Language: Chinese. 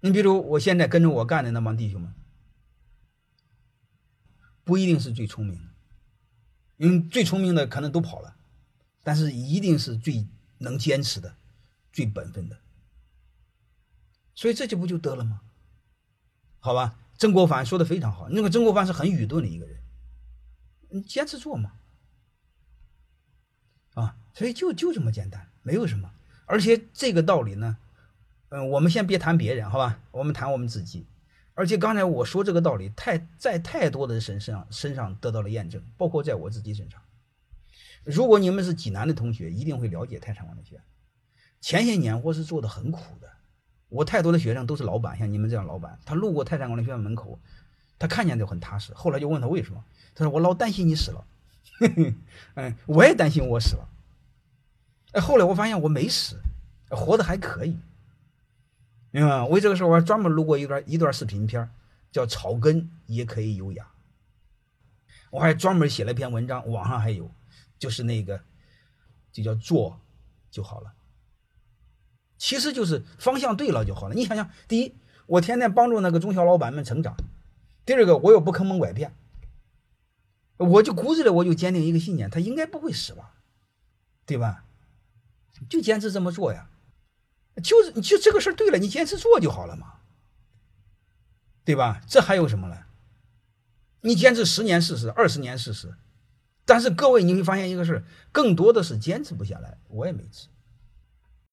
你比如我现在跟着我干的那帮弟兄们，不一定是最聪明的，因为最聪明的可能都跑了，但是一定是最能坚持的、最本分的。所以这就不就得了吗？好吧，曾国藩说的非常好，那个曾国藩是很愚钝的一个人，你坚持做嘛，啊，所以就就这么简单，没有什么。而且这个道理呢。嗯，我们先别谈别人，好吧？我们谈我们自己。而且刚才我说这个道理，太在太多的人身上身上得到了验证，包括在我自己身上。如果你们是济南的同学，一定会了解泰山管理学院。前些年我是做的很苦的，我太多的学生都是老板，像你们这样老板，他路过泰山管理学院门口，他看见就很踏实。后来就问他为什么，他说我老担心你死了。嗯，我也担心我死了。哎，后来我发现我没死，活得还可以。明白吗？为这个事我还专门录过一段一段视频片叫《草根也可以优雅》。我还专门写了一篇文章，网上还有，就是那个，就叫做就好了。其实就是方向对了就好了。你想想，第一，我天天帮助那个中小老板们成长；第二个，我又不坑蒙拐骗，我就骨子里我就坚定一个信念，他应该不会死吧？对吧？就坚持这么做呀。就是你就这个事儿对了，你坚持做就好了嘛，对吧？这还有什么呢？你坚持十年试试，二十年试试。但是各位你会发现一个事儿，更多的是坚持不下来。我也没治。